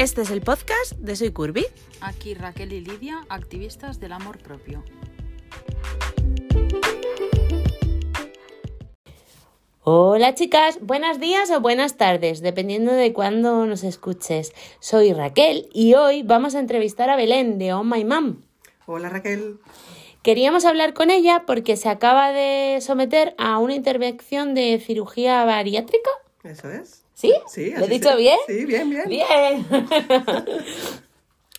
Este es el podcast de Soy Curvy. Aquí Raquel y Lidia, activistas del amor propio. Hola chicas, buenos días o buenas tardes, dependiendo de cuándo nos escuches. Soy Raquel y hoy vamos a entrevistar a Belén de Oh My Mom. Hola Raquel. Queríamos hablar con ella porque se acaba de someter a una intervención de cirugía bariátrica. Eso es. ¿Sí? Sí, ¿Lo he dicho sí. bien? Sí, bien, bien. Bien.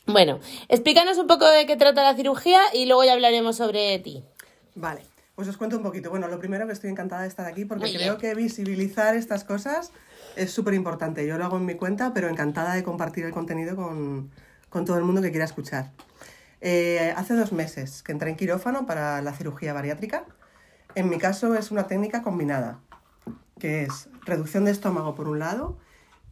bueno, explícanos un poco de qué trata la cirugía y luego ya hablaremos sobre ti. Vale, pues os cuento un poquito. Bueno, lo primero que estoy encantada de estar aquí porque Muy creo que visibilizar estas cosas es súper importante. Yo lo hago en mi cuenta, pero encantada de compartir el contenido con, con todo el mundo que quiera escuchar. Eh, hace dos meses que entré en quirófano para la cirugía bariátrica. En mi caso es una técnica combinada, que es reducción de estómago por un lado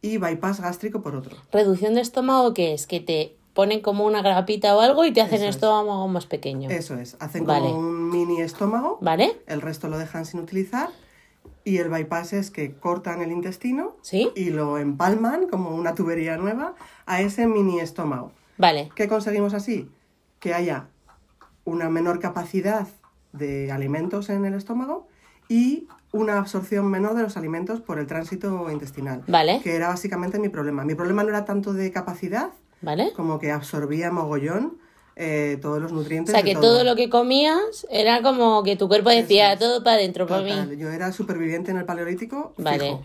y bypass gástrico por otro. ¿Reducción de estómago qué es? Que te ponen como una grapita o algo y te hacen Eso el es. estómago más pequeño. Eso es, hacen Vale. como un mini estómago ¿Vale? el resto lo dejan sin utilizar y el bypass es que cortan el intestino ¿Sí? y lo empalman como una tubería nueva a ese mini estómago. Vale. ¿Qué conseguimos así? Que haya una menor capacidad de alimentos en el estómago y una absorción menor de los alimentos por el tránsito intestinal. Vale. Que era básicamente mi problema. Mi problema no era tanto de capacidad ¿Vale? como que absorbía mogollón eh, todos los O nutrientes. sea, de que todo lo que comías era como que tu cuerpo decía Eso todo para adentro, para mí. yo era superviviente en el paleolítico. Vale. Fijo.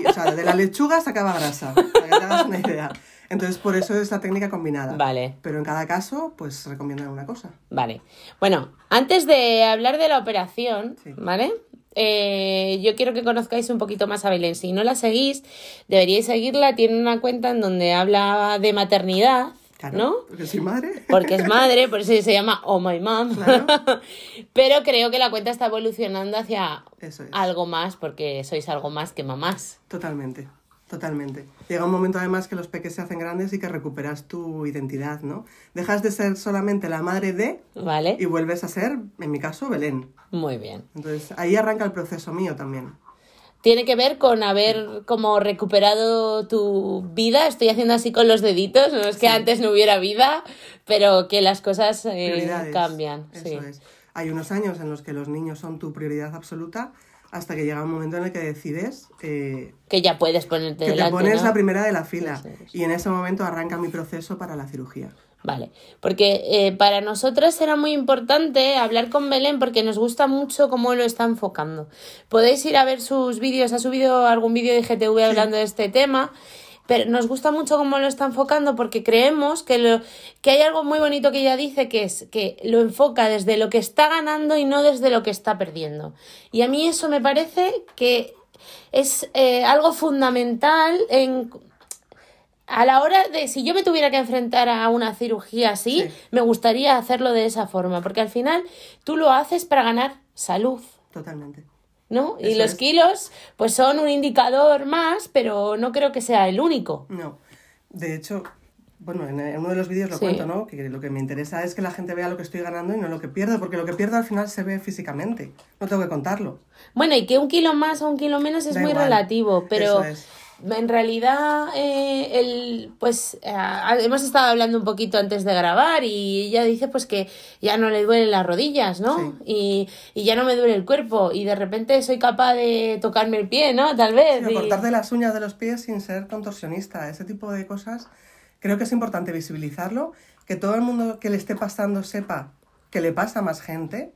Y, o sea, de la lechuga sacaba grasa, para que te hagas una idea. Entonces, por eso es la técnica combinada. Vale. Pero en cada caso, pues recomiendan una cosa. Vale. Bueno, antes de hablar de la operación, Sí. ¿vale? Eh, yo quiero que conozcáis un poquito más a Belén. Si no la seguís, deberíais seguirla. Tiene una cuenta en donde habla de maternidad, Claro, ¿no? Porque soy madre. Porque es madre, por eso se llama Oh My Mom. Claro. Pero creo que la cuenta está evolucionando hacia es. algo más, porque sois algo más que mamás. Totalmente. Totalmente. Llega un momento además que los peques se hacen grandes y que recuperas tu identidad, ¿no? Dejas de ser solamente la madre de ¿Vale? y vuelves a ser, en mi caso, Belén. Muy bien. Entonces, ahí arranca el proceso mío también. Tiene que ver con haber como recuperado tu vida. Estoy haciendo así con los deditos. No es que antes no hubiera vida, pero que las cosas eh, cambian. Eso sí. es. Hay unos años en los que los niños son tu prioridad absoluta hasta que llega un momento en el que decides eh, Que ya puedes ponerte que te pones ¿no? la primera de la fila. Y en ese momento arranca mi proceso para la cirugía. Vale, porque eh, para nosotras era muy importante hablar con Belén porque nos gusta mucho cómo lo está enfocando. Podéis ir a ver sus vídeos, ha subido algún vídeo de GTV hablando de este tema, pero nos gusta mucho cómo lo está enfocando porque creemos que, lo, que hay algo muy bonito que ella dice que es que lo enfoca desde lo que está ganando y no desde lo que está perdiendo. Y a mí eso me parece que es eh, algo fundamental en a la hora de si yo me tuviera que enfrentar a una cirugía así, Sí. me gustaría hacerlo de esa forma, porque al final tú lo haces para ganar salud, Totalmente. ¿No? y los es. kilos pues son un indicador más, pero no creo que sea el único. No. De hecho, bueno, en, uno de los vídeos lo Sí. cuento, ¿no? Que lo que me interesa es que la gente vea lo que estoy ganando y no lo que pierdo, porque lo que pierdo al final se ve físicamente. No tengo que contarlo. Bueno, y que un kilo más o un kilo menos es Da muy igual. relativo, pero es. En realidad eh, el, pues eh, hemos estado hablando un poquito antes de grabar y ella dice pues que ya no le duelen las rodillas, ¿no? Sí. Y, y ya no me duele el cuerpo y de repente soy capaz de tocarme el pie, ¿no? Tal vez. Sí, y- cortarte las uñas de los pies sin ser contorsionista. Ese tipo de cosas creo que es importante visibilizarlo, que todo el mundo que le esté pasando sepa que le pasa a más gente.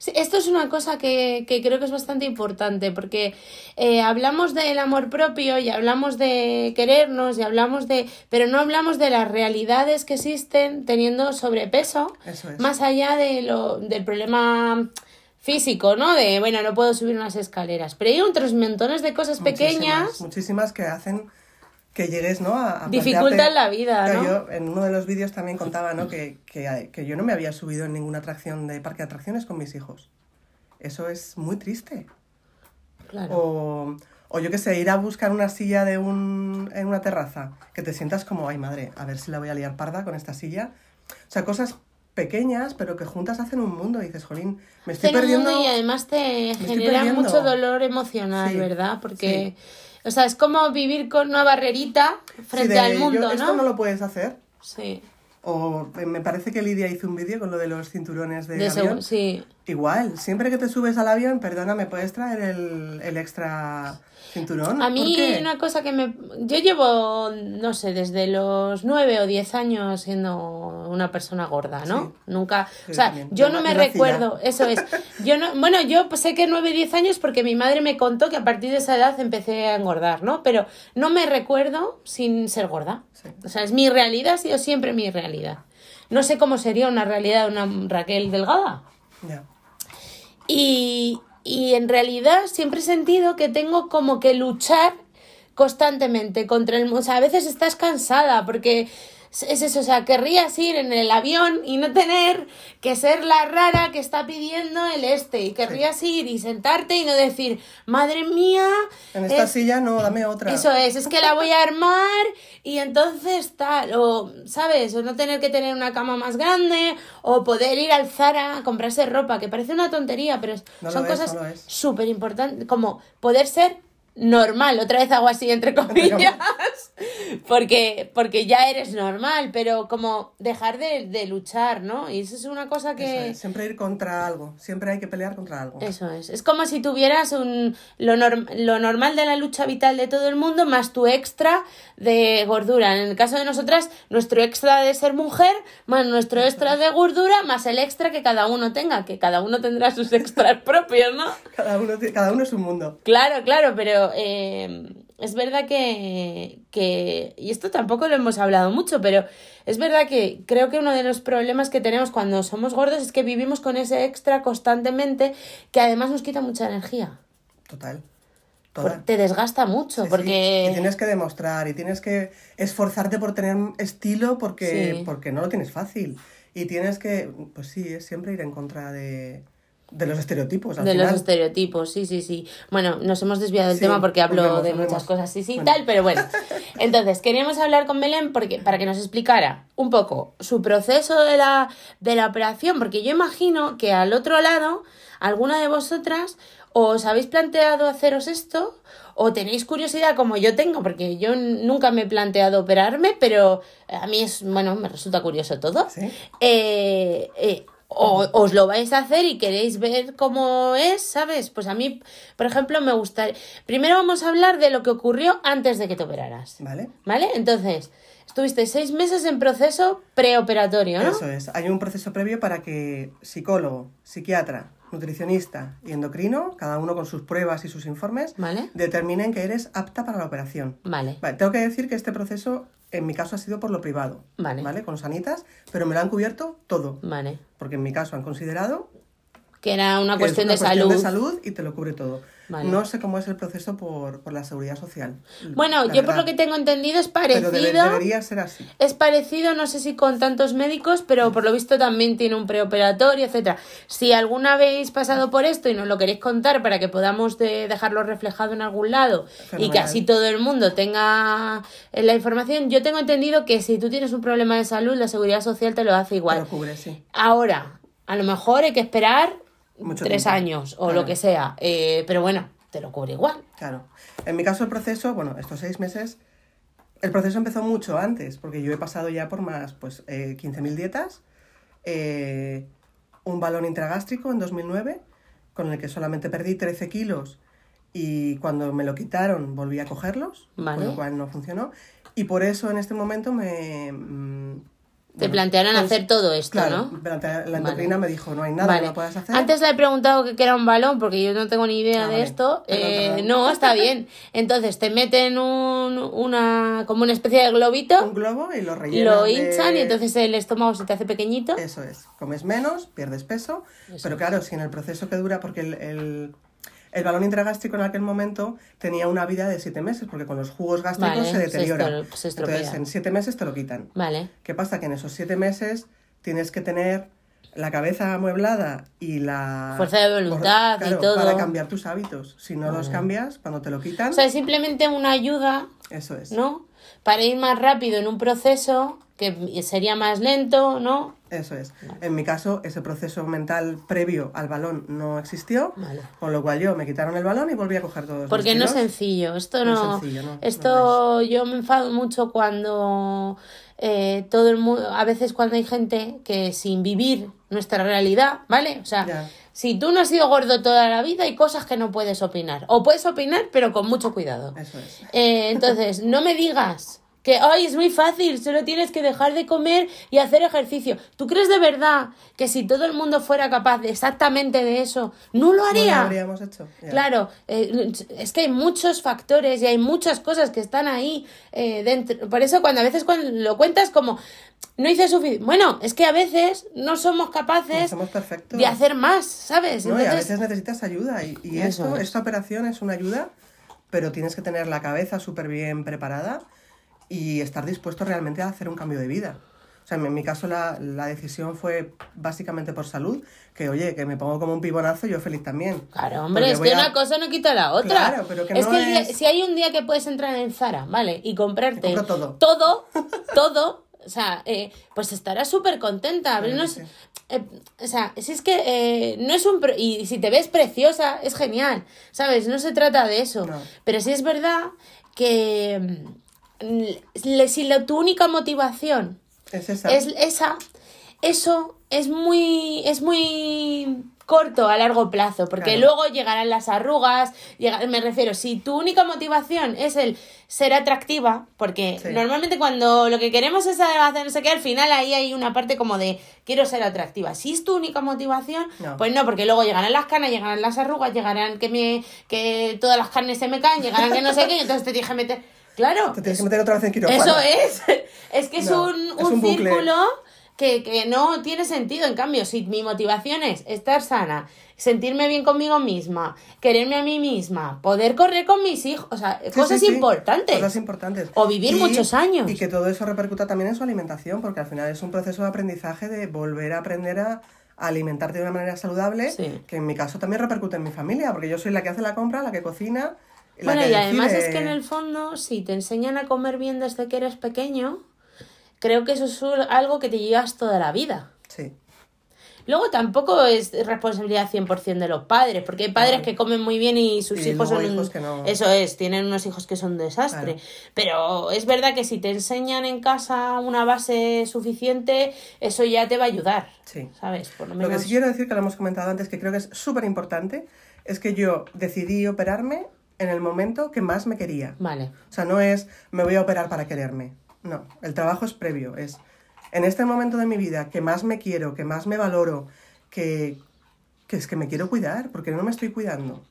Sí, esto es una cosa que, que creo que es bastante importante porque eh, hablamos del amor propio y hablamos de querernos y hablamos de... pero no hablamos de las realidades que existen teniendo sobrepeso Eso es. más allá de lo, del problema físico, ¿no? De, bueno, no puedo subir unas escaleras, pero hay otros montones de cosas pequeñas Muchísimas, muchísimas que hacen que llegues, ¿no? A, a plantearte- la vida, ¿no? Yo en uno de los vídeos también contaba, ¿no? Que, que, que yo no me había subido en ninguna atracción de parque de atracciones con mis hijos. Eso es muy triste. Claro. O, o yo qué sé, ir a buscar una silla de un, en una terraza, que te sientas como, ay madre, a ver si la voy a liar parda con esta silla. O sea, cosas pequeñas, pero que juntas hacen un mundo. Y dices, jolín, me estoy un perdiendo. mundo y además te genera mucho dolor emocional, Sí, ¿verdad? Porque, o sea, es como vivir con una barrerita Sí, frente de, al yo- mundo, esto ¿no? no lo puedes hacer. Sí, O eh, me parece que Lidia hizo un vídeo con lo de los cinturones de, de avión. sí. Igual, siempre que te subes al avión, perdona, ¿me puedes traer el, el extra cinturón? A ¿Por mí qué? una cosa que me... Yo llevo, no sé, desde los nueve o diez años siendo una persona gorda, ¿no? Sí. Nunca... O sea, yo no me recuerdo, eso es. Yo no, bueno, yo sé que nueve, diez años porque mi madre me contó que a partir de esa edad empecé a engordar, ¿no? Pero no me recuerdo sin ser gorda. Sí. O sea, es mi realidad, ha sido siempre mi realidad. No sé cómo sería una realidad de una Raquel delgada. Ya. Y, y en realidad siempre he sentido que tengo como que luchar constantemente contra el... O sea, a veces estás cansada porque es- es eso, o sea, querrías ir en el avión y no tener que ser la rara que está pidiendo el este. Y querrías ir y sentarte y no decir, madre mía, En esta es- silla no, dame otra. eso es, es que la voy a armar y entonces tal, o, ¿sabes? O no tener que tener una cama más grande, o poder ir al Zara a comprarse ropa, que parece una tontería, pero No son es, cosas no súper importantes, como poder ser normal, otra vez hago así entre comillas, porque, porque ya eres normal, pero como dejar de, de luchar, ¿no? Y eso es una cosa que... es, Siempre ir contra algo. Siempre hay que pelear contra algo. Eso es. Es como si tuvieras un, lo, norm- lo normal de la lucha vital de todo el mundo más tu extra de gordura. En el caso de nosotras, nuestro extra de ser mujer más nuestro extra de gordura más el extra que cada uno tenga, que cada uno tendrá sus extras propios, ¿no? Cada, uno, cada uno es un mundo. Claro, claro, pero eh, es verdad que, que, y esto tampoco lo hemos hablado mucho, pero es verdad que creo que uno de los problemas que tenemos cuando somos gordos es que vivimos con ese extra constantemente que además nos quita mucha energía. Total. Toda. te desgasta mucho, Sí, sí. porque... Y tienes que demostrar y tienes que esforzarte por tener estilo porque, Sí. porque no lo tienes fácil. Y tienes que, pues sí, es siempre ir en contra de, de los estereotipos. Al de final. los estereotipos, sí, sí, sí. Bueno, nos hemos desviado del Sí, tema porque hablo volvemos, de volvemos. muchas cosas, sí, sí, Bueno. tal, pero bueno. Entonces, queríamos hablar con Belén porque, para que nos explicara un poco su proceso de la, de la operación, porque yo imagino que al otro lado, alguna de vosotras os habéis planteado haceros esto o tenéis curiosidad como yo tengo, porque yo nunca me he planteado operarme, pero a mí es, bueno, me resulta curioso todo. Sí. Eh, eh, o os lo vais a hacer y queréis ver cómo es, ¿sabes? Pues a mí, por ejemplo, me gustaría... Primero vamos a hablar de lo que ocurrió antes de que te operaras. ¿Vale? ¿Vale? Entonces, estuviste seis meses en proceso preoperatorio, ¿no? Eso es. Hay un proceso previo para que psicólogo, psiquiatra, nutricionista y endocrino, cada uno con sus pruebas y sus informes, ¿Vale? determinen que eres apta para la operación. Vale. Vale, tengo que decir que este proceso, en mi caso, ha sido por lo privado. Vale. Con sanitas, pero me lo han cubierto todo. Vale. Porque en mi caso han considerado Que era una que es cuestión, una de, cuestión salud. de salud y te lo cubre todo. Vale. No sé cómo es el proceso por, por la seguridad social. Bueno, yo por lo que tengo entendido es Pero debe- parecido. debería ser así. Es parecido, no sé si con tantos médicos, pero por lo visto también tiene un preoperatorio, etcétera. Si alguna habéis pasado por esto y nos lo queréis contar para que podamos de- dejarlo reflejado en algún lado y que así todo el mundo tenga eh, la información, yo tengo entendido que si tú tienes un problema de salud, la seguridad social te lo hace Te igual. lo cubre, sí. Ahora, a lo mejor hay que esperar Mucho tres tiempo. años o Claro. lo que sea, eh, pero bueno, te lo cubre igual. Claro. En mi caso, el proceso, bueno, estos seis meses, el proceso empezó mucho antes, porque yo he pasado ya por más, pues, eh, 15.000 dietas, eh, un balón intragástrico en 2009, con el que solamente perdí 13 kilos, y cuando me lo quitaron volví a cogerlos, Vale. con lo cual no funcionó, y por eso en este momento me... mm, Te plantearon pues, hacer todo esto, Claro, ¿no? plantea- la endocrina me dijo, no hay nada Vale. que no puedas hacer. Antes le he preguntado que qué era un balón porque yo no tengo ni idea Ah, de vale. esto. Perdón, Eh, perdón. no, está bien. Entonces te meten un, una como una especie de globito, un globo y lo rellenan lo de- hinchan y entonces el estómago se te hace pequeñito. Eso es, comes menos, pierdes peso, pero claro, si en el proceso que dura, porque el, el, el balón intragástrico en aquel momento tenía una vida de siete meses, porque con los jugos gástricos Vale, se deteriora. se. Entonces, en siete meses te lo quitan. Vale. ¿Qué pasa? Que en esos siete meses tienes que tener la cabeza amueblada y la... Fuerza de voluntad y todo. Para cambiar tus hábitos. Si no los cambias, cuando te lo quitan, O sea, es simplemente una ayuda, eso es. ¿no? Para ir más rápido en un proceso que sería más lento, ¿no? Eso es. En mi caso, ese proceso mental previo al balón no existió, Vale. con lo cual yo me quitaron el balón y volví a coger todos Porque no es sencillo, esto No es no. sencillo, no, no esto yo me enfado mucho cuando eh, todo el mundo, a veces cuando hay gente que sin vivir nuestra realidad, ¿vale? O sea, Ya. si tú no has sido gordo toda la vida, hay cosas que no puedes opinar. O puedes opinar, pero con mucho cuidado. Eso es. Eh, entonces, no me digas que, ay, es muy fácil, solo tienes que dejar de comer y hacer ejercicio. ¿Tú crees de verdad que si todo el mundo fuera capaz de exactamente de eso, no lo No haría? lo habríamos hecho. Claro, eh, es que hay muchos factores y hay muchas cosas que están ahí eh, dentro. Por eso cuando a veces cuando lo cuentas como no hice suficiente. Bueno, es que a veces no somos No capaces somos perfectos. de hacer más, ¿sabes? No, y a veces necesitas ayuda. Y, y Eso esto, es. esta operación es una ayuda, pero tienes que tener la cabeza súper bien preparada y estar dispuesto realmente a hacer un cambio de vida. O sea, en mi caso la, la decisión fue básicamente por salud, que oye, que me pongo como un pibonazo, yo feliz también. Claro, hombre, es que a- una cosa no quita la otra. Claro, pero que es no que el día- es- si hay un día que puedes entrar en Zara, ¿vale? Y comprarte todo. todo, todo, o sea, eh, pues estarás súper contenta. Es- sí. eh, o sea, si es que eh, no es un... pro- y si te ves preciosa, es genial, ¿sabes? No se trata de eso. No. Pero sí es verdad que si la, tu única motivación Es esa. es esa, eso es muy, es muy corto a largo plazo, porque Claro. luego llegarán las arrugas, llega- me refiero, si tu única motivación es el ser atractiva, porque Sí. normalmente cuando lo que queremos es hacer no sé qué, al final ahí hay una parte como de quiero ser atractiva. Si es tu única motivación, No. pues no, porque luego llegarán las canas, llegarán las arrugas, llegarán que me que todas las carnes se me caen, llegarán que no sé qué, y entonces te que meter. Claro, Te tienes que meter otra vez en quirófano. eso es. Es que es No, un, es un círculo que, que no tiene sentido. En cambio, si mi motivación es estar sana, sentirme bien conmigo misma, quererme a mí misma, poder correr con mis hijos, o sea, Sí, cosas sí, sí, importantes. Cosas importantes. O vivir muchos años. Y que todo eso repercuta también en su alimentación, porque al final es un proceso de aprendizaje de volver a aprender a a alimentarte de una manera saludable, Sí. que en mi caso también repercute en mi familia, porque yo soy la que hace la compra, la que cocina. Bueno, y además es que en el fondo, si te enseñan a comer bien desde que eres pequeño, creo que eso es algo que te llevas toda la vida. Sí, Luego tampoco es responsabilidad 100% de los padres, porque hay padres Claro. que comen muy bien y sus Y hijos son hijos que no. Eso es, tienen unos hijos que son un desastre. Claro. Pero es verdad que si te enseñan en casa una base suficiente, eso ya te va a ayudar. sí. ¿Sabes? Por lo Lo que menos. sí quiero decir, que lo hemos comentado antes, que creo que es súper importante, es que yo decidí operarme en el momento que más me quería. Vale. O sea, no es me voy a operar para quererme. No, el trabajo es previo. Es en este momento de mi vida que más me quiero, que más me valoro, que, que es que me quiero cuidar, porque no me estoy cuidando.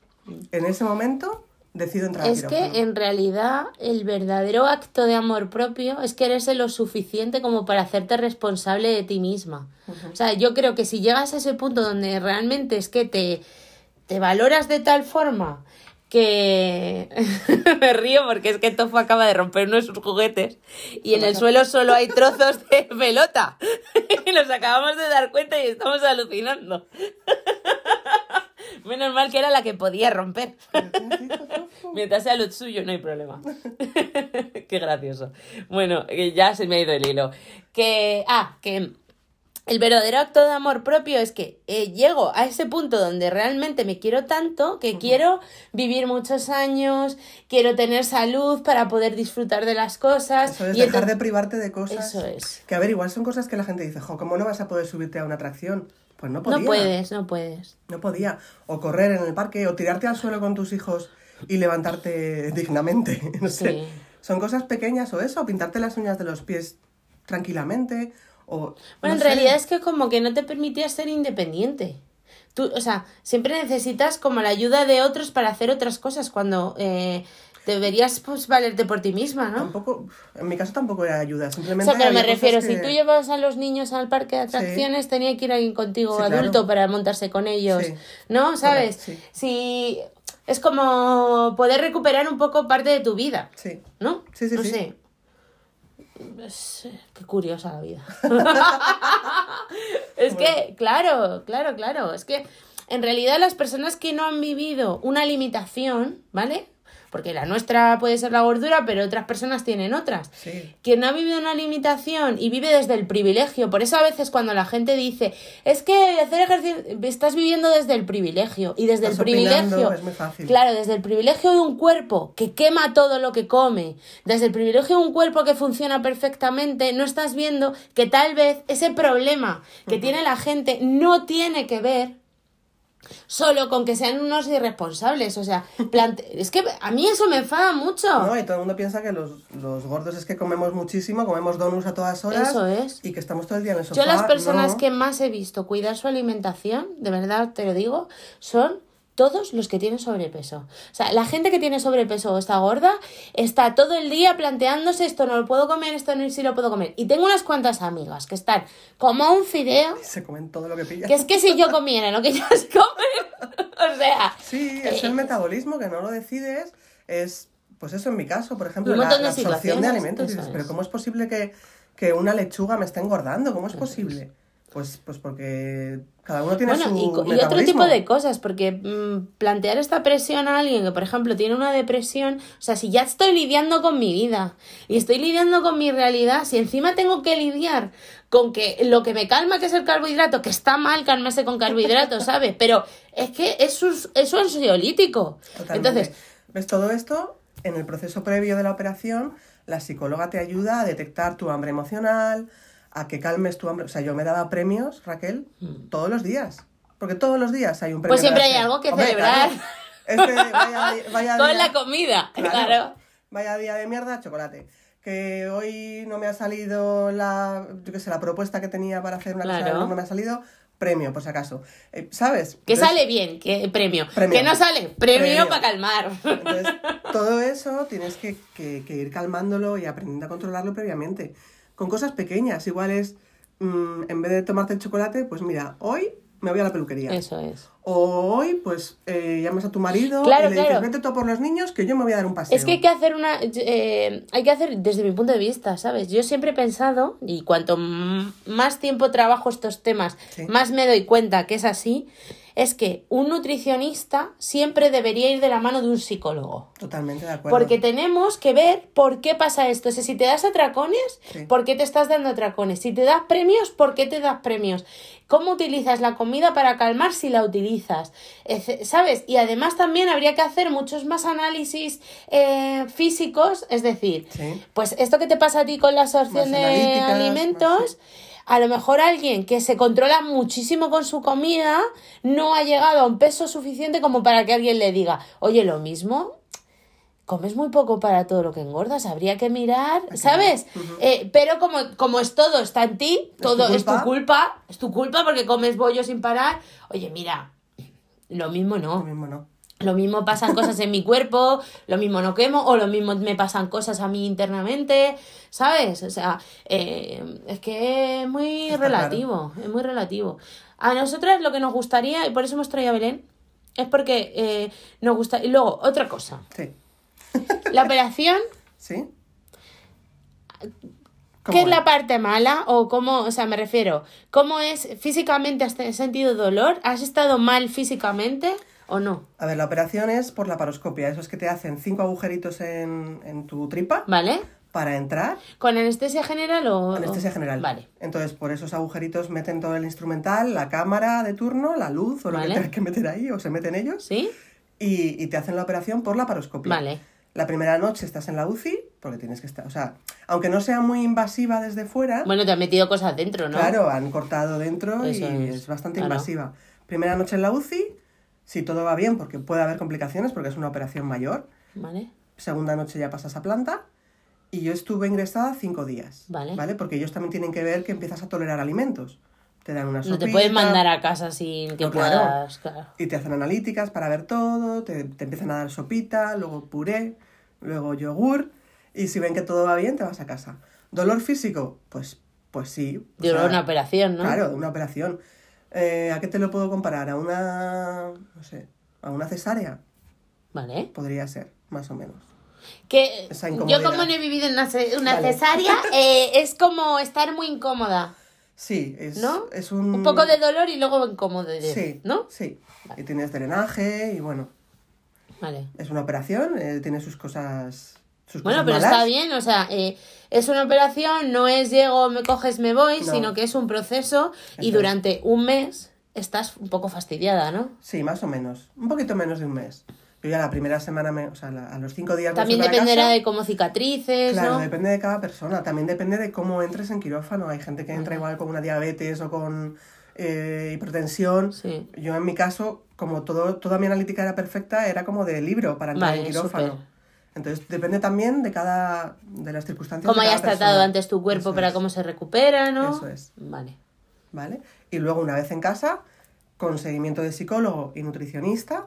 En ese momento decido entrar Es que quirófano. en realidad el verdadero acto de amor propio es quererse lo suficiente como para hacerte responsable de ti misma. O sea, yo creo que si llegas a ese punto donde realmente es que te, te valoras de tal forma que me río porque es que Tofu acaba de romper uno de sus juguetes y en el suelo solo hay trozos de pelota y nos acabamos de dar cuenta y estamos alucinando. Menos mal que era la que podía romper. Mientras sea lo suyo, no hay problema. Qué gracioso. Bueno, ya se me ha ido el hilo. Que. Ah, que. El verdadero acto de amor propio es que eh, llego a ese punto donde realmente me quiero tanto que quiero vivir muchos años, quiero tener salud para poder disfrutar de las cosas. Eso es y dejar de privarte de cosas. Eso es. Que a ver, igual son cosas que la gente dice, jo, ¿cómo no vas a poder subirte a una atracción? Pues no podía. No puedes, no puedes. No podía. O correr en el parque, o tirarte al suelo con tus hijos y levantarte dignamente. No sé. Sí. Son cosas pequeñas o eso, o pintarte las uñas de los pies tranquilamente. O, Bueno, no en sé. realidad es que como que no te permitía ser independiente. Tú, o sea, siempre necesitas como la ayuda de otros para hacer otras cosas cuando eh, deberías pues valerte por ti misma, ¿no? Tampoco, en mi caso tampoco era ayuda, O simplemente. sea, pero me refiero, si que- tú llevas a los niños al parque de atracciones, tenía que ir alguien contigo Sí, claro. adulto para montarse con ellos, Sí. ¿no? ¿Sabes? Sí. Si es como poder recuperar un poco parte de tu vida, Sí. ¿no? Sí, sí, no sí. sé. Es- qué curiosa la vida. es que, claro, claro, claro. Es que en realidad las personas que no han vivido una limitación, ¿vale? Porque la nuestra puede ser la gordura, pero otras personas tienen otras. Sí. Quien no ha vivido una limitación y vive desde el privilegio, por eso a veces cuando la gente dice, es que hacer ejercicio, estás viviendo desde el privilegio y desde Estás el privilegio, es muy fácil. claro, desde el privilegio de un cuerpo que quema todo lo que come, desde el privilegio de un cuerpo que funciona perfectamente, no estás viendo que tal vez ese problema que tiene la gente no tiene que ver solo con que sean unos irresponsables. O sea, plante- es que a mí eso me enfada mucho. No, y todo el mundo piensa que los, los gordos es que comemos muchísimo, comemos donuts a todas horas. Eso es. Y que estamos todo el día en el sofá. Yo las personas No. que más he visto cuidar su alimentación, de verdad te lo digo, son todos los que tienen sobrepeso. O sea, la gente que tiene sobrepeso o está gorda está todo el día planteándose esto no lo puedo comer, esto no sí lo puedo comer. Y tengo unas cuantas amigas que están como un fideo, Se comen todo lo que pillan. que es que si yo comiera lo que ellas comen, o sea, Sí, es Eh, el metabolismo que no lo decides. Es, pues eso en mi caso, por ejemplo, la, la absorción de alimentos. Dices, es. pero ¿cómo es posible que, que una lechuga me esté engordando? ¿Cómo es posible? Pues, pues porque cada uno tiene Bueno, su y, y otro tipo de cosas, porque mm, plantear esta presión a alguien que, por ejemplo, tiene una depresión, o sea, si ya estoy lidiando con mi vida y estoy lidiando con mi realidad, si encima tengo que lidiar con que lo que me calma, que es el carbohidrato, que está mal calmarse con carbohidratos, ¿sabes? Pero es que es, eso es ansiolítico. Totalmente. Entonces, ¿Ves todo esto? En el proceso previo de la operación, la psicóloga te ayuda a detectar tu hambre emocional, a que calmes tu hambre. O sea, yo me daba premios, Raquel, todos los días. Porque todos los días hay un premio. Mm. Pues siempre hay algo que Hombre, celebrar. claro. Este, vaya, vaya con día- la comida, claro. Vaya día de mierda, chocolate. Que hoy no me ha salido la, yo qué sé, la propuesta que tenía para hacer una cosa, Claro. no me ha salido, premio, por si acaso. Eh, ¿Sabes? Que Entonces- sale bien, que premio. Premio. Que no sale, premio, Premio. para calmar. Entonces, todo eso tienes que, que- que ir calmándolo y aprendiendo a controlarlo previamente. Con cosas pequeñas, igual es, mm, en vez de tomarte el chocolate, pues mira, hoy me voy a la peluquería. Eso es. O hoy, pues, eh, llamas a tu marido Claro, y le dices, claro. vete tú por los niños, que yo me voy a dar un paseo. Es que hay que hacer una. eh, hay que hacer desde mi punto de vista, ¿sabes? Yo siempre he pensado, y cuanto más tiempo trabajo estos temas, Sí. más me doy cuenta que es así, es que un nutricionista siempre debería ir de la mano de un psicólogo. Totalmente de acuerdo. Porque tenemos que ver por qué pasa esto. O sea, si te das atracones, Sí. ¿por qué te estás dando atracones? Si te das premios, ¿por qué te das premios? ¿Cómo utilizas la comida para calmar si la utilizas? ¿Sabes? Y además también habría que hacer muchos más análisis eh, físicos, es decir, Sí. pues esto que te pasa a ti con la absorción Más de alimentos, más- a lo mejor alguien que se controla muchísimo con su comida no ha llegado a un peso suficiente como para que alguien le diga, oye, lo mismo, comes muy poco para todo lo que engordas, habría que mirar, ¿sabes? Eh, pero como, como es todo, está en ti, tu todo es tu culpa. culpa, es tu culpa porque comes bollo sin parar, oye, mira, lo mismo Lo no. mismo no. Lo mismo pasan cosas en mi cuerpo, lo mismo no quemo, o lo mismo me pasan cosas a mí internamente, ¿sabes? O sea, eh, es que es muy Está relativo, es muy relativo. A nosotras lo que nos gustaría, y por eso hemos traído a Belén, es porque eh, nos gusta. Y luego, otra cosa, Sí. la operación, ¿Sí? ¿qué es la parte mala? O cómo, o sea, me refiero, ¿cómo es físicamente? ¿Has sentido dolor? ¿Has estado mal físicamente o no? A ver, la operación es por la paroscopia. Eso es que te hacen cinco agujeritos en, en tu tripa ¿Vale? para entrar. ¿Con anestesia general o...? Anestesia general. Vale. Entonces, por esos agujeritos meten todo el instrumental, la cámara de turno, la luz o lo Vale. que tengas que meter ahí, o se meten ellos, ¿Sí? y, y te hacen la operación por la paroscopia. Vale. La primera noche estás en la UCI, porque tienes que estar, o sea, aunque no sea muy invasiva desde fuera, Bueno, te han metido cosas dentro, ¿no? claro, han cortado dentro y es, es, bastante claro. invasiva. Primera noche en la UCI, si todo va bien, porque puede haber complicaciones, porque es una operación mayor. Vale. Segunda noche ya pasas a planta. Y yo estuve ingresada cinco días. Vale. Porque ellos también tienen que ver que empiezas a tolerar alimentos. Te dan una No sopita. te pueden mandar a casa sin que No, claro. puedas. Claro. Y te hacen analíticas para ver todo, te, te empiezan a dar sopita, luego puré, luego yogur, y si ven que todo va bien, te vas a casa. ¿Dolor físico? Pues, pues sí. Duró una operación, ¿no? Claro, una operación. Eh, ¿A qué te lo puedo comparar? ¿A una, no sé, a una cesárea? Vale. Podría ser, más o menos. Que Esa yo como no he vivido una, una Vale. cesárea, eh, es como estar muy incómoda, Sí, es, ¿no? es un... Un poco de dolor y luego incomodidad, Sí, ¿no? sí. Y tienes drenaje y bueno, Vale. Es una operación, eh, tiene sus cosas. Sus Bueno, cosas pero malas. está bien, o sea, eh, es una operación, no es llego, me coges, me voy, No. sino que es un proceso y durante un mes estás un poco fastidiada, ¿no? Sí, más o menos. Un poquito menos de un mes. Yo ya la primera semana, me, o sea, la- a los cinco días. También dependerá casa. de cómo cicatrices, Claro, ¿no? depende de cada persona. También depende de cómo entres en quirófano. Hay gente que entra igual con una diabetes o con eh, hipertensión. Sí. Yo en mi caso, como todo, toda mi analítica era perfecta, era como de libro para entrar Vale, en quirófano. súper. Entonces depende también de cada de las circunstancias. Cada hayas tratado antes tu cuerpo Eso para es, cómo se recupera, ¿no? Eso es. Vale. ¿Vale? Y luego una vez en casa, con seguimiento de psicólogo y nutricionista,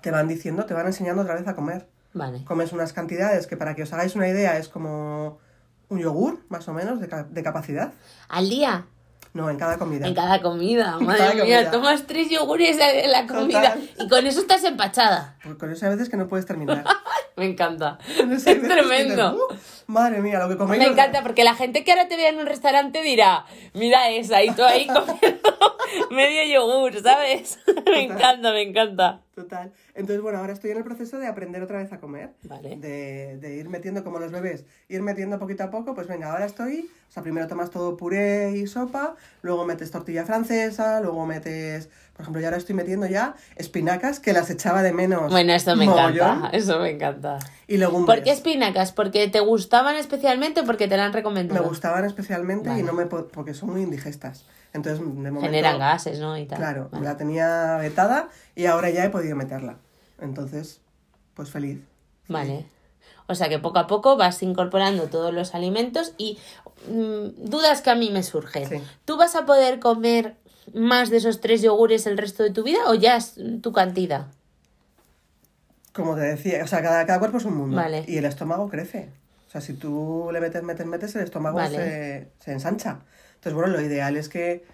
te van diciendo, te van enseñando otra vez a comer. Vale. Comes unas cantidades que para que os hagáis una idea es como un yogur, más o menos, de, ca- de capacidad. ¿Al día? No, en cada comida. En cada comida, madre cada mía, comida. tomas tres yogures en la comida Total. y con eso estás empachada. Pues con eso hay veces que no puedes terminar. Me encanta. Es tremendo. dices, "Uh, madre mía, lo que coméis. Me encanta porque la gente que ahora te vea en un restaurante dirá, mira esa, y tú ahí comiendo medio yogur, ¿sabes? Me encanta, me encanta. Total. Entonces, bueno, ahora estoy en el proceso de aprender otra vez a comer. Vale. De, de ir metiendo como los bebés, ir metiendo poquito a poco, pues venga, ahora estoy, o sea, primero tomas todo puré y sopa, luego metes tortilla francesa, luego metes, por ejemplo, yo ahora estoy metiendo ya espinacas que las echaba de menos. Bueno, esto me mogollón, encanta, eso me encanta. Y legumbres. ¿Por qué espinacas? ¿Porque te gustaban especialmente porque te la han recomendado? Me gustaban especialmente Vale. y no me po- porque son muy indigestas. Entonces, de momento, Generan gases, ¿no? Y tal. Claro, Vale. la tenía vetada y ahora ya he podido meterla. Entonces, pues feliz. Vale. O sea que poco a poco vas incorporando todos los alimentos y mm, dudas que a mí me surgen. Sí. ¿Tú vas a poder comer más de esos tres yogures el resto de tu vida o ya es tu cantidad? Como te decía, o sea, cada, cada cuerpo es un mundo. Vale. Y el estómago crece. O sea, si tú le metes, metes, metes, el estómago Vale. se, se ensancha. Entonces, bueno, lo ideal es que,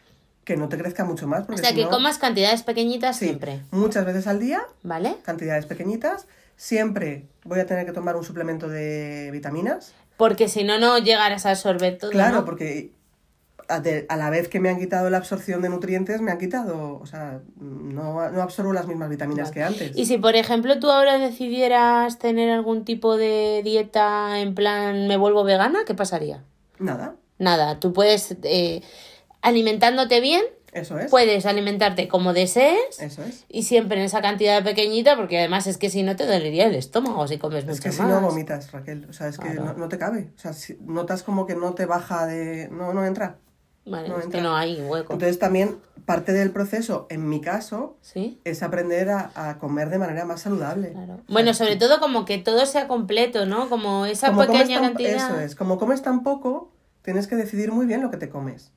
que no te crezca mucho más. O Porque sea si que no- comas cantidades pequeñitas sí, siempre. muchas veces al día, ¿Vale? cantidades pequeñitas. Siempre voy a tener que tomar un suplemento de vitaminas. Porque si no, no llegarás a absorber todo. Claro, ¿no? porque a, de- a la vez que me han quitado la absorción de nutrientes, me han quitado, o sea, no, no absorbo las mismas vitaminas que antes. Y si, por ejemplo, tú ahora decidieras tener algún tipo de dieta en plan me vuelvo vegana, ¿qué pasaría? Nada, Nada, tú puedes, eh, alimentándote bien, eso es. puedes alimentarte como desees Eso es. y siempre en esa cantidad pequeñita, porque además es que si no te dolería el estómago si comes Es mucho que si más. no vomitas, Raquel. O sea, es que no, no te cabe. O sea, si notas como que no te baja de... No, no entra. Vale, no es que no hay hueco. Entonces también parte del proceso, en mi caso, ¿Sí? es aprender a, a comer de manera más saludable. Claro. Bueno, sobre todo como que todo sea completo, ¿no? Como esa como pequeña tan- cantidad. Eso es. Como comes tan poco, tienes que decidir muy bien lo que te comes.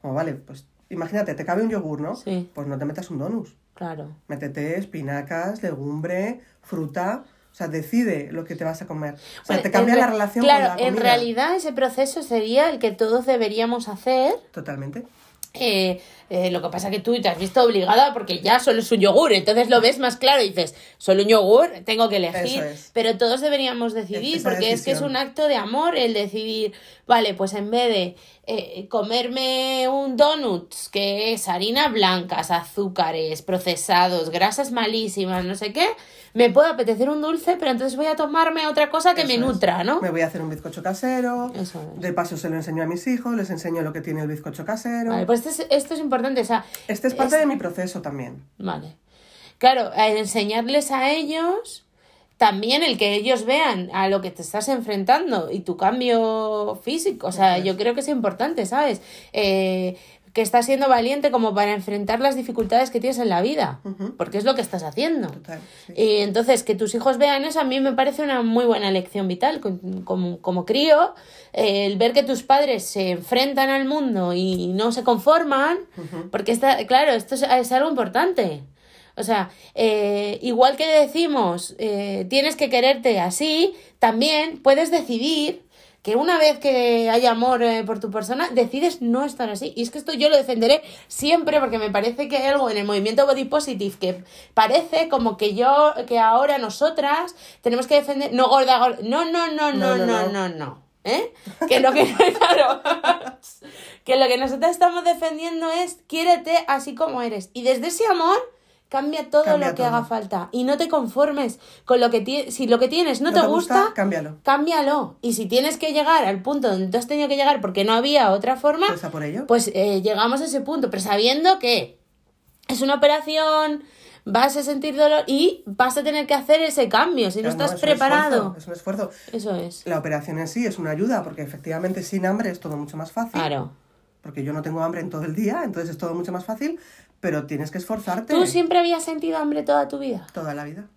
Como vale, pues imagínate, te cabe un yogur, ¿no? Sí. Pues no te metas un donus. Claro. Métete espinacas, legumbre, fruta. O sea, decide lo que te vas a comer. O sea, Bueno, te cambia en la re- relación Claro, con la en comida. realidad ese proceso sería el que todos deberíamos hacer. Totalmente. Eh, eh, lo que pasa que tú te has visto obligada porque ya solo es un yogur, entonces lo ves más claro y dices, solo un yogur, tengo que elegir, es. pero todos deberíamos decidir porque es que es un acto de amor el decidir, vale, pues en vez de eh, comerme un donut que es harina blancas, azúcares, procesados, grasas malísimas, no sé qué, me puede apetecer un dulce, pero entonces voy a tomarme otra cosa que Eso me es. nutra, ¿no? Me voy a hacer un bizcocho casero. Es. De paso se lo enseño a mis hijos, les enseño lo que tiene el bizcocho casero. Vale, pues esto es, esto es importante, o sea, Este es parte de mi proceso también. Vale. Claro, enseñarles a ellos también el que ellos vean a lo que te estás enfrentando y tu cambio físico. O sea, yo creo que es importante, ¿sabes? Eh, que estás siendo valiente como para enfrentar las dificultades que tienes en la vida, porque es lo que estás haciendo. Total. sí. Y entonces, que tus hijos vean eso, a mí me parece una muy buena lección vital. Como, como crío, eh, el ver que tus padres se enfrentan al mundo y no se conforman, porque está, claro, esto es, es algo importante. O sea, eh, igual que decimos, eh, tienes que quererte así, también puedes decidir que una vez que hay amor eh, por tu persona, decides no estar así. Y es que esto yo lo defenderé siempre porque me parece que hay algo en el movimiento body positive que parece como que yo, que ahora nosotras tenemos que defender, no gorda, gorda. No, no, no, no, no, No, no, no, no. ¿Eh? Que lo que, claro, que lo que nosotras estamos defendiendo es quiérete así como eres. Y desde ese amor cambia todo Cambia lo que todo. haga falta. Y no te conformes con lo que tienes. Si lo que tienes no, ¿No te, te gusta, gusta? Cámbialo. cámbialo. Y si tienes que llegar al punto donde tú has tenido que llegar porque no había otra forma, Pues a por ello. pues eh, llegamos a ese punto, pero sabiendo que es una operación, vas a sentir dolor y vas a tener que hacer ese cambio si no, estás es un preparado. esfuerzo, es un esfuerzo. Eso es. La operación en sí es una ayuda, porque efectivamente sin hambre es todo mucho más fácil. Claro. Porque yo no tengo hambre en todo el día, entonces es todo mucho más fácil, pero tienes que esforzarte ¿Tú siempre habías sentido hambre toda tu vida? toda la vida.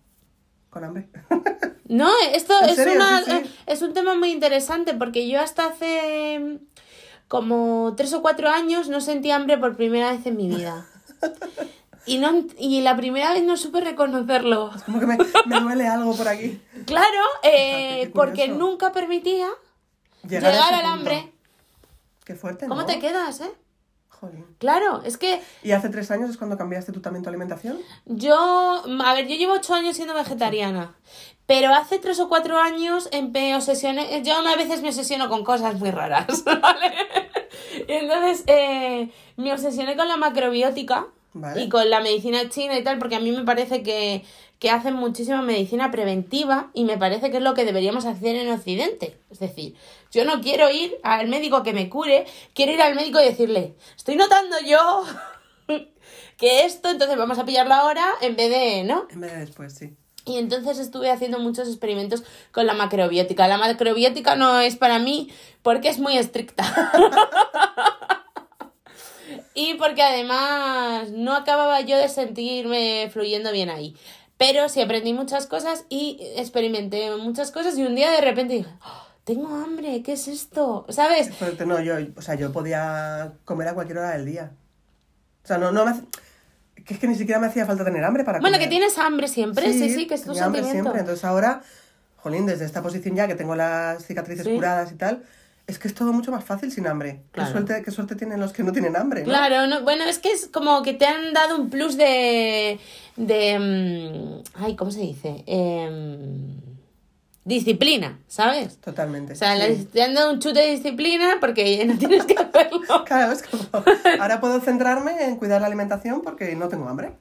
Con hambre. No, esto ¿En es, serio? una, Sí, sí. es un tema muy interesante porque yo hasta hace como tres o cuatro años no sentí hambre por primera vez en mi vida. Y, no, y la primera vez no supe reconocerlo. Como que me, me duele algo por aquí. Claro, eh, porque nunca permitía Llegar, llegar, al hambre. Qué fuerte, ¿Cómo ¿no? te quedas, eh? Jolín. Claro, es que ¿Y hace tres años es cuando cambiaste tu también tu alimentación? yo, a ver, yo llevo ocho años siendo vegetariana, pero hace tres o cuatro años me obsesioné, yo a veces me obsesiono con cosas muy raras, ¿vale? Y entonces eh, me obsesioné con la macrobiótica Vale. y con la medicina china y tal, porque a mí me parece que, que hacen muchísima medicina preventiva y me parece que es lo que deberíamos hacer en Occidente. Es decir, yo no quiero ir al médico que me cure, quiero ir al médico y decirle, estoy notando yo que esto, entonces vamos a pillarlo ahora en vez de, ¿no? En vez de después, sí. Y entonces estuve haciendo muchos experimentos con la macrobiótica. La macrobiótica no es para mí porque es muy estricta. y porque además no acababa yo de sentirme fluyendo bien ahí. Pero sí aprendí muchas cosas y experimenté muchas cosas y un día de repente dije, "Oh, tengo hambre, ¿qué es esto? ¿Sabes? No, yo, o sea, yo podía comer a cualquier hora del día. O sea, no, no me hace- que es que ni siquiera me hacía falta tener hambre para Bueno, comer. que tienes hambre siempre, sí, sí, que es tu hambre sentimiento. siempre. Entonces ahora, jolín, desde esta posición ya que tengo las cicatrices Sí. curadas y tal, es que es todo mucho más fácil sin hambre. Claro. Qué, suerte, qué suerte tienen los que no tienen hambre, ¿no? Claro, no, bueno, es que es como que te han dado un plus de. de. mm, ay, ¿cómo se dice? Em, disciplina, ¿sabes? Totalmente. O sea, sí. te han dado un chute de disciplina porque no tienes que hacerlo. Claro, es como, ahora puedo centrarme en cuidar la alimentación porque no tengo hambre,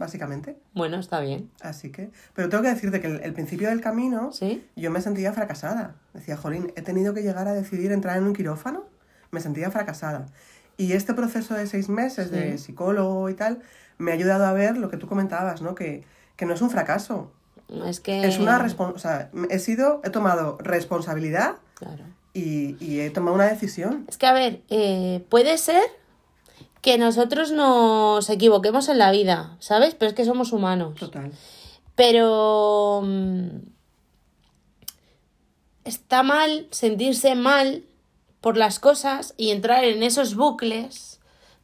básicamente. Bueno, está bien. Así que, pero tengo que decirte que el, el principio del camino ¿Sí? yo me sentía fracasada. Decía, Jolín, he tenido que llegar a decidir entrar en un quirófano. Me sentía fracasada. Y este proceso de seis meses de psicólogo y tal me ha ayudado a ver lo que tú comentabas, ¿no? Que, que no es un fracaso. Es que. Es una o sea, he sido, he tomado responsabilidad Claro. y, y he tomado una decisión. Es que, a ver, eh, puede ser que nosotros nos equivoquemos en la vida, ¿sabes? Pero es que somos humanos. Total. Pero mm, está mal sentirse mal por las cosas y entrar en esos bucles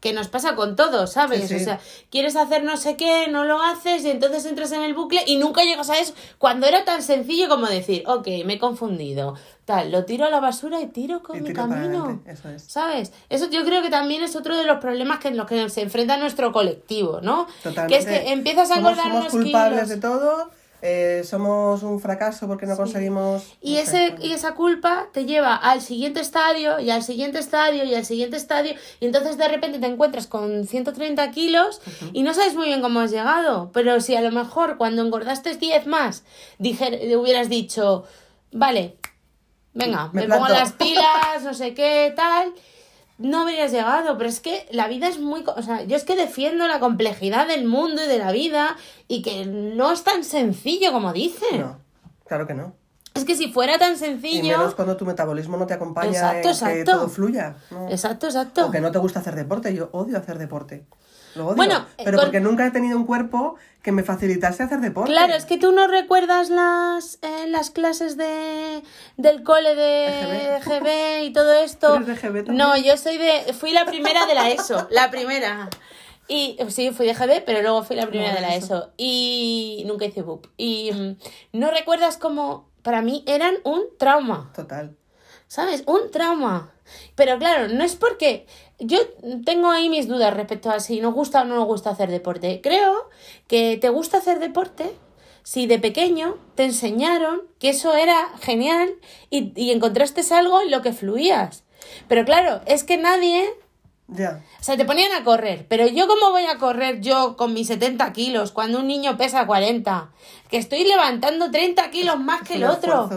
que nos pasa con todo, ¿sabes? Sí, sí. O sea, quieres hacer no sé qué, no lo haces y entonces entras en el bucle y nunca llegas a eso cuando era tan sencillo como decir, ok, me he confundido, tal, lo tiro a la basura y tiro con Y mi tiro camino. eso es. ¿Sabes? Eso yo creo que también es otro de los problemas que en los que se enfrenta nuestro colectivo, ¿no? Totalmente. Que es que empiezas a somos, engordar somos unos culpables kilos. de todo, eh, somos un fracaso porque no conseguimos... Y, no ese, sé, y esa culpa te lleva al siguiente estadio y al siguiente estadio y al siguiente estadio y entonces de repente te encuentras con 130 kilos y no sabes muy bien cómo has llegado. Pero si a lo mejor cuando engordaste 10 más dijer- hubieras dicho, vale, venga, Me me, pongo planto". las pilas, no sé qué, tal, no habrías llegado. Pero es que la vida es muy... O sea, yo es que defiendo la complejidad del mundo y de la vida y que no es tan sencillo como dicen. No, claro que no. Es que si fuera tan Y sencillo... menos cuando tu metabolismo no te acompaña Exacto, en que todo fluya. ¿no? Exacto, exacto. O que no te gusta hacer deporte. Yo odio hacer deporte. Lo odio. Bueno, pero con- porque nunca he tenido un cuerpo que me facilitase hacer deporte. Claro, es que tú no recuerdas las, eh, las clases de, del cole de EGB. GB y todo esto. ¿Tú eres de EGB también? No, yo soy de... Fui la primera de la ESO, la primera. Y sí, fui de GB, pero luego fui la primera No, de la eso. ESO. Y nunca hice BUP. Y mm, no recuerdas cómo... Para mí eran un trauma. Total. ¿Sabes? Un trauma. Pero claro, no es porque yo tengo ahí mis dudas respecto a si nos gusta o no nos gusta hacer deporte. Creo que te gusta hacer deporte si de pequeño te enseñaron que eso era genial y, y encontraste algo en lo que fluías. Pero claro, es que nadie Ya. O sea, te ponían a correr, pero yo cómo voy a correr yo con mis 70 kilos cuando un niño pesa 40? Que estoy levantando 30 kilos más que el otro.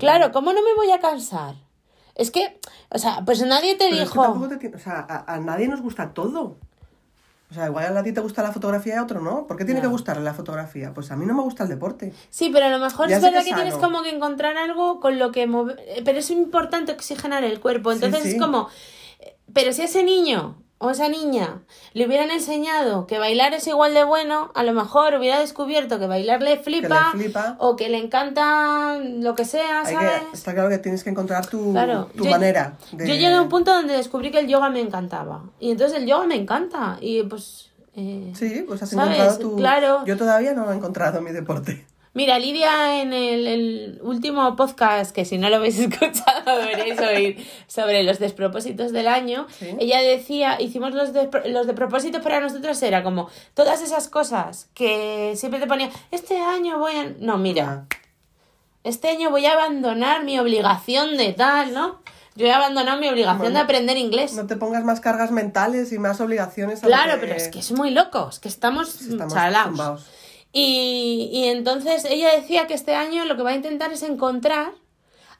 Claro, ¿cómo no me voy a cansar? Es que, o sea, pues nadie te Pero es que dijo... te o sea, a, a nadie nos gusta todo. O sea, igual a ti te gusta la fotografía y a otro no. ¿Por qué tiene que gustarle la fotografía? Pues a mí no me gusta el deporte. Sí, pero a lo mejor Ya es verdad que que es tienes como que encontrar algo con lo que mover... Pero es importante oxigenar el cuerpo. Entonces sí. es como... eh, Pero si ese niño o esa niña le hubieran enseñado que bailar es igual de bueno, a lo mejor hubiera descubierto que bailar le flipa, flipa. o que le encanta lo que sea, Hay ¿sabes? que, está claro que tienes que encontrar tu, Claro, tu yo- manera. De... Yo llegué a un punto donde descubrí que el yoga me encantaba. Y entonces el yoga me encanta. Y pues... eh, Sí, pues has ¿sabes? encontrado tu... Claro. Yo todavía no he encontrado mi deporte. Mira, Lidia en el, el último podcast, que si no lo habéis escuchado deberéis oír, sobre los despropósitos del año, Sí. ella decía, hicimos los, despro- los de propósitos para nosotros, era como todas esas cosas que siempre te ponía, este año voy a... No, mira, este año voy a abandonar mi obligación de tal, ¿no? Yo he abandonado mi obligación Bueno, de aprender inglés. No te pongas más cargas mentales y más obligaciones. a Claro, que- pero es que es muy loco, es que estamos, Estamos chalaos. Y, y entonces ella decía que este año lo que va a intentar es encontrar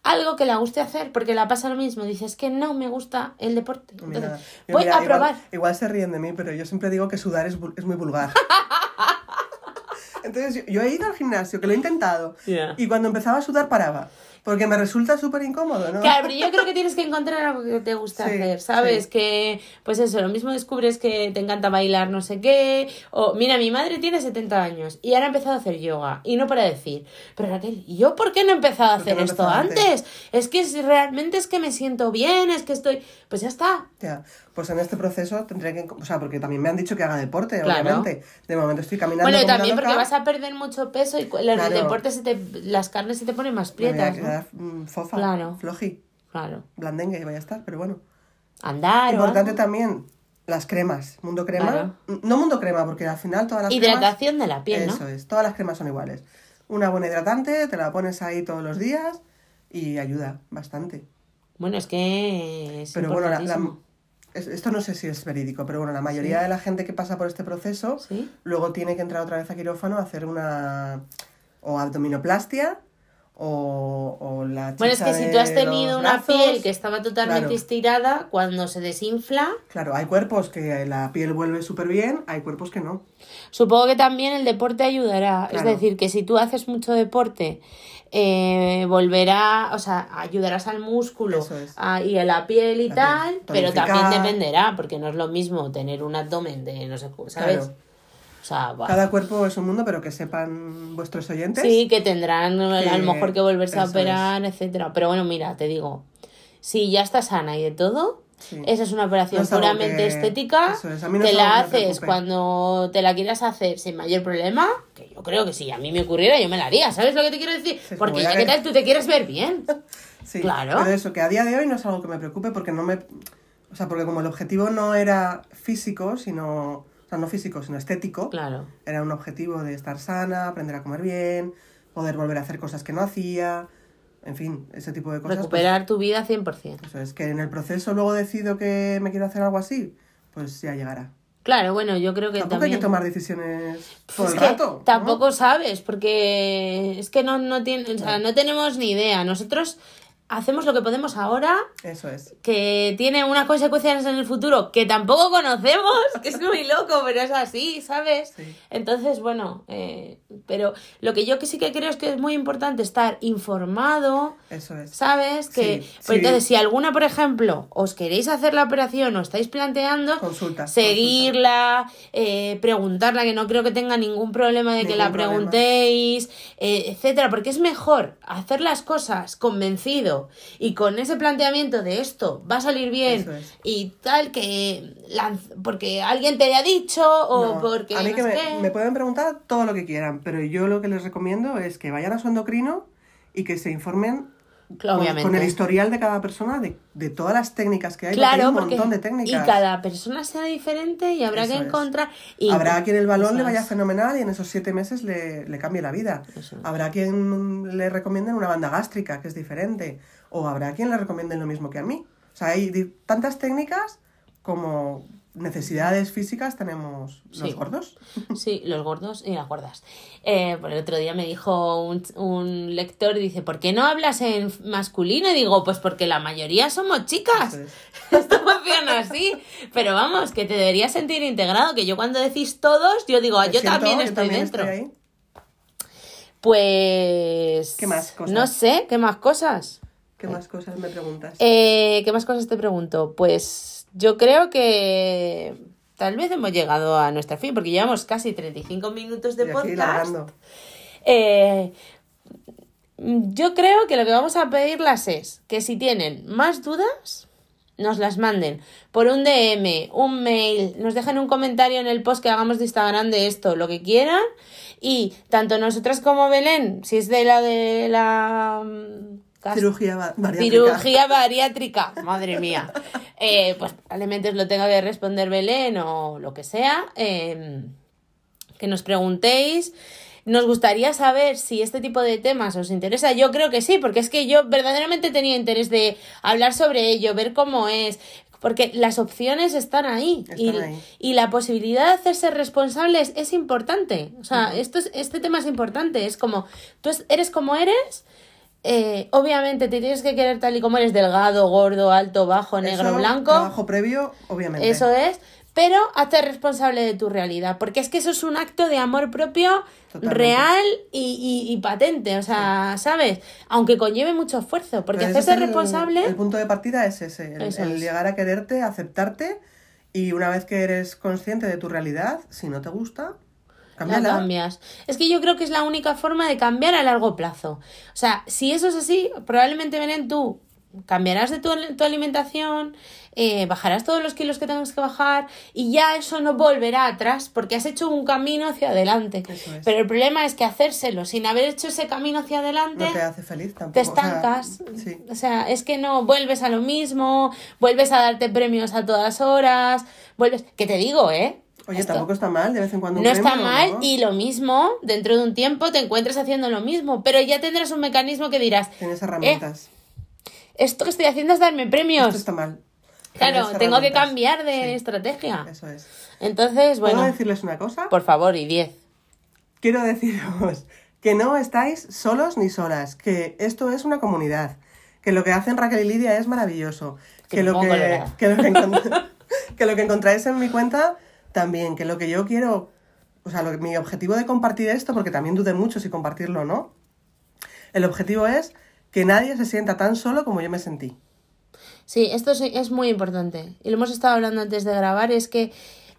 algo que le guste hacer, porque la pasa lo mismo. Dice, es que no me gusta el deporte. Entonces, voy mira, a probar. Igual, igual se ríen de mí, pero yo siempre digo que sudar es, es muy vulgar. Entonces, yo, yo he ido al gimnasio, que lo he intentado, Ya. y cuando empezaba a sudar paraba, porque me resulta súper incómodo, ¿no? Claro, pero yo creo que tienes que encontrar algo que te gusta Sí, hacer, ¿sabes? sí. Que, pues eso, lo mismo descubres que te encanta bailar no sé qué, o mira, mi madre tiene 70 años y ahora ha empezado a hacer yoga, y no para decir, pero Raquel, ¿y yo por qué no he empezado a ¿Por qué hacer no esto antes? Es que es- realmente es que me siento bien, es que estoy, pues ya está. Ya, pues en este proceso tendré que, o sea, porque también me han dicho que haga deporte, Claro. obviamente. De momento estoy caminando Bueno, y como una también porque loca, vas a perder mucho peso y los Claro. deportes se te, las carnes se te ponen más me voy a prietas, ¿no? quedar mm, fofa, Claro. floji, Claro. blandengue y vaya a estar, pero bueno. Andar Importante algo. también las cremas, mundo crema. Claro. N- No mundo crema, porque al final todas las cremas... Hidratación de la piel, ¿no? Eso es, todas las cremas son iguales. Una buena hidratante, te la pones ahí todos los días y ayuda bastante. Bueno, es que es Pero bueno, la- la- esto no sé si es verídico, pero bueno, la mayoría de la gente que pasa por este proceso ¿Sí? luego tiene que entrar otra vez a quirófano a hacer una o abdominoplastia o, o la Bueno, es que si tú has tenido una brazos. piel que estaba totalmente Claro. estirada, cuando se desinfla, Claro, hay cuerpos que la piel vuelve súper bien, hay cuerpos que no. supongo que también el deporte ayudará. Es decir, que si tú haces mucho deporte, eh, volverá, o sea, ayudarás al músculo es. a- y a la piel y La tal, piel, pero también dependerá, porque no es lo mismo tener un abdomen de no sé, ¿sabes? Claro. O sea. Cada cuerpo es un mundo, pero que sepan vuestros oyentes. Sí, que tendrán a que- lo mejor que volverse a operar, etcétera. Pero bueno, mira, te digo, si ya estás sana y de todo, Sí. esa es una operación No es puramente que- estética. eso es, a mí no te la haces cuando te la quieras hacer sin mayor problema, que yo creo que si a mí me ocurriera, yo me la haría. ¿Sabes lo que te quiero decir? Sí, Porque ya que- tal, tú te quieres ver bien. Sí, Claro. Pero eso, que a día de hoy no es algo que me preocupe porque no me... O sea, porque como el objetivo no era físico, sino... O sea, no físico, sino estético. Claro. Era un objetivo de estar sana, aprender a comer bien, poder volver a hacer cosas que no hacía, en fin, ese tipo de cosas. pues, Recuperar tu vida 100%. eso es, que en el proceso luego decido que me quiero hacer algo así, pues ya llegará. Claro, bueno, yo creo que Tampoco también... hay que tomar decisiones todo Es el rato. ¿no? Tampoco sabes, porque es que no, no, tiene, o sea, no tenemos ni idea. Nosotros hacemos lo que podemos ahora, Eso es. que tiene unas consecuencias en el futuro que tampoco conocemos, que es muy loco, pero es así, ¿sabes? Sí. Entonces, bueno, eh, pero lo que yo que sí que creo es que es muy importante estar informado, Eso es. ¿sabes? Que, Sí, pues sí. entonces, si alguna, por ejemplo, os queréis hacer la operación o estáis planteando, Consulta, seguirla, eh, preguntarla, que no creo que tenga ningún problema de que la preguntéis, eh, etcétera, porque es mejor hacer las cosas convencido y con ese planteamiento de esto va a salir bien es. y tal que porque alguien te haya dicho o No, porque a mí no que me, qué. me pueden preguntar todo lo que quieran, pero yo lo que les recomiendo es que vayan a su endocrino y que se informen Obviamente. con, el historial de cada persona de, de todas las técnicas que hay. porque hay Claro, un porque montón de y técnicas. cada persona sea diferente y habrá Eso que es. encontrar y Habrá quien el balón le vaya es. fenomenal y en esos siete meses le, le cambie la vida. Eso. Habrá quien le recomienden una banda gástrica, que es diferente. O habrá quien le recomienden lo mismo que a mí. O sea, hay tantas técnicas como necesidades físicas tenemos los Sí. gordos. Sí, los gordos y las gordas. Eh, por el otro día me dijo un, un lector, dice, ¿por qué no hablas en masculino? Y digo, pues porque la mayoría somos chicas. Es. Esto funciona así. Pero vamos, que te deberías sentir integrado, que yo cuando decís todos, yo digo, "Ah, yo siento- también yo estoy también dentro. estoy. Pues... ¿Qué más cosas? No sé, ¿qué más cosas? ¿Qué más cosas me preguntas? Eh, ¿Qué más cosas te pregunto? Pues yo creo que tal vez hemos llegado a nuestra fin, porque llevamos casi 35 minutos de podcast. Eh, yo creo que lo que vamos a pedirlas es que si tienen más dudas, nos las manden por un DM, un mail, nos dejen un comentario en el post que hagamos de Instagram de esto, lo que quieran. Y tanto nosotras como Belén, si es de la de la Cirugía ba- bariátrica. cirugía bariátrica, madre mía, eh, pues probablemente os lo tenga que responder Belén o lo que sea. eh, que nos preguntéis. Nos gustaría saber si este tipo de temas os interesa. Yo creo que sí, porque es que yo verdaderamente tenía interés de hablar sobre ello, ver cómo es, porque las opciones están ahí. y, ahí. y la posibilidad de hacerse responsables es importante. O sea, esto es, este tema es importante. Es como, tú es- eres como eres. Eh, obviamente te tienes que querer tal y como eres, delgado, gordo, alto, bajo, negro, Eso, blanco. Trabajo previo, obviamente. Eso es, pero hazte responsable de tu realidad, porque es que eso es un acto de amor propio Totalmente. real y, y- y patente, o sea, ¿sabes? Aunque conlleve mucho esfuerzo, porque hacerse responsable... El punto de partida es ese, el, llegar a quererte, aceptarte y una vez que eres consciente de tu realidad, si no te gusta, La cambias. Es que yo creo que es la única forma de cambiar a largo plazo. O sea, si eso es así, probablemente Belén tú cambiarás de tu, tu alimentación, eh, bajarás todos los kilos que tengas que bajar y ya eso no volverá atrás porque has hecho un camino hacia adelante. Es. Pero el problema es que hacérselo sin haber hecho ese camino hacia adelante No te hace feliz tampoco. te o sea, estancas. sí. O sea, es que no vuelves a lo mismo, vuelves a darte premios a todas horas, vuelves... Que te digo, ¿eh? Oye, Esto- tampoco está mal de vez en cuando un no está mal ¿no? y lo mismo, dentro de un tiempo te encuentras haciendo lo mismo, pero ya tendrás un mecanismo que dirás, Tienes herramientas. esto que estoy haciendo es darme premios. Esto está mal. Claro, tengo que cambiar de Sí, estrategia. Eso es. Entonces, ¿Puedo bueno, decirles una cosa? por favor, y 10. Quiero deciros que no estáis solos ni solas, que esto es una comunidad, que lo que hacen Raquel y Lidia es maravilloso, Que lo que, lo que lo que encontráis en mi cuenta también, que lo que yo quiero, o sea, lo que- mi objetivo de compartir esto, porque también dudé mucho si compartirlo o no, el objetivo es que nadie se sienta tan solo como yo me sentí. Sí, esto sí- es muy importante. Y lo hemos estado hablando antes de grabar, es que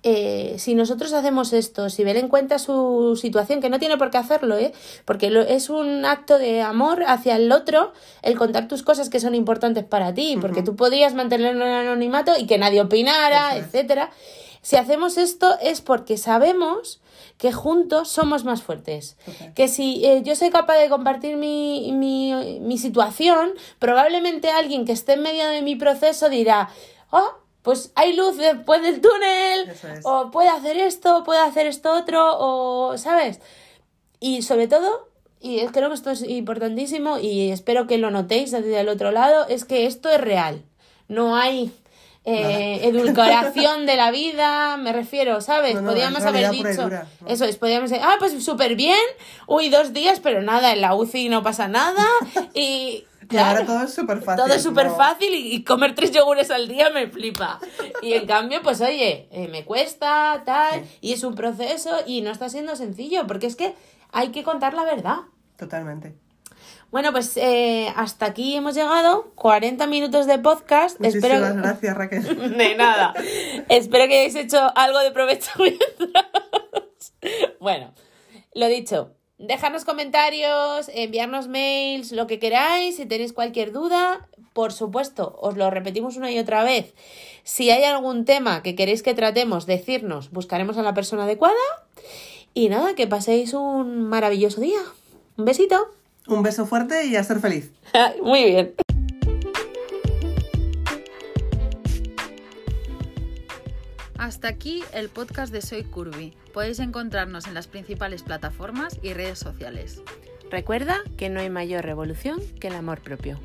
eh, si nosotros hacemos esto, si Belén cuenta su situación, que no tiene por qué hacerlo, ¿eh? porque lo- es un acto de amor hacia el otro, el contar tus cosas que son importantes para ti, porque tú podrías mantenerlo en anonimato y que nadie opinara, Eso es. Si hacemos esto es porque sabemos que juntos somos más fuertes. Que si eh, yo soy capaz de compartir mi, mi, mi situación, probablemente alguien que esté en medio de mi proceso dirá, oh, pues hay luz después del túnel, es. o puede hacer esto, puede hacer esto otro, o, ¿sabes? Y sobre todo, y creo que esto es importantísimo y espero que lo notéis desde el otro lado, es que esto es real. No hay eh, edulcoración de la vida, me refiero, ¿sabes? No, no, Podríamos es haber dicho, eso es, podríamos decir, ah, pues súper bien, uy, dos días, pero nada, en la UCI no pasa nada, y Y ahora claro, todo es súper fácil. todo es súper fácil y, y comer tres yogures al día me flipa. Y en cambio, pues oye, eh, me cuesta, tal, y es un proceso y no está siendo sencillo, porque es que hay que contar la verdad. Totalmente. Bueno, pues eh, hasta aquí hemos llegado, 40 minutos de podcast. Muchísimas Espero... gracias, Raquel. De nada. Espero que hayáis hecho algo de provecho mientras. Bueno, lo dicho. Dejarnos comentarios, enviarnos mails, lo que queráis. Si tenéis cualquier duda, por supuesto, os lo repetimos una y otra vez. Si hay algún tema que queréis que tratemos, decirnos, buscaremos a la persona adecuada. Y nada, que paséis un maravilloso día. Un besito. Un beso fuerte y a ser feliz. Muy bien. Hasta aquí el podcast de Soy Curvy. Podéis encontrarnos en las principales plataformas y redes sociales. Recuerda que no hay mayor revolución que el amor propio.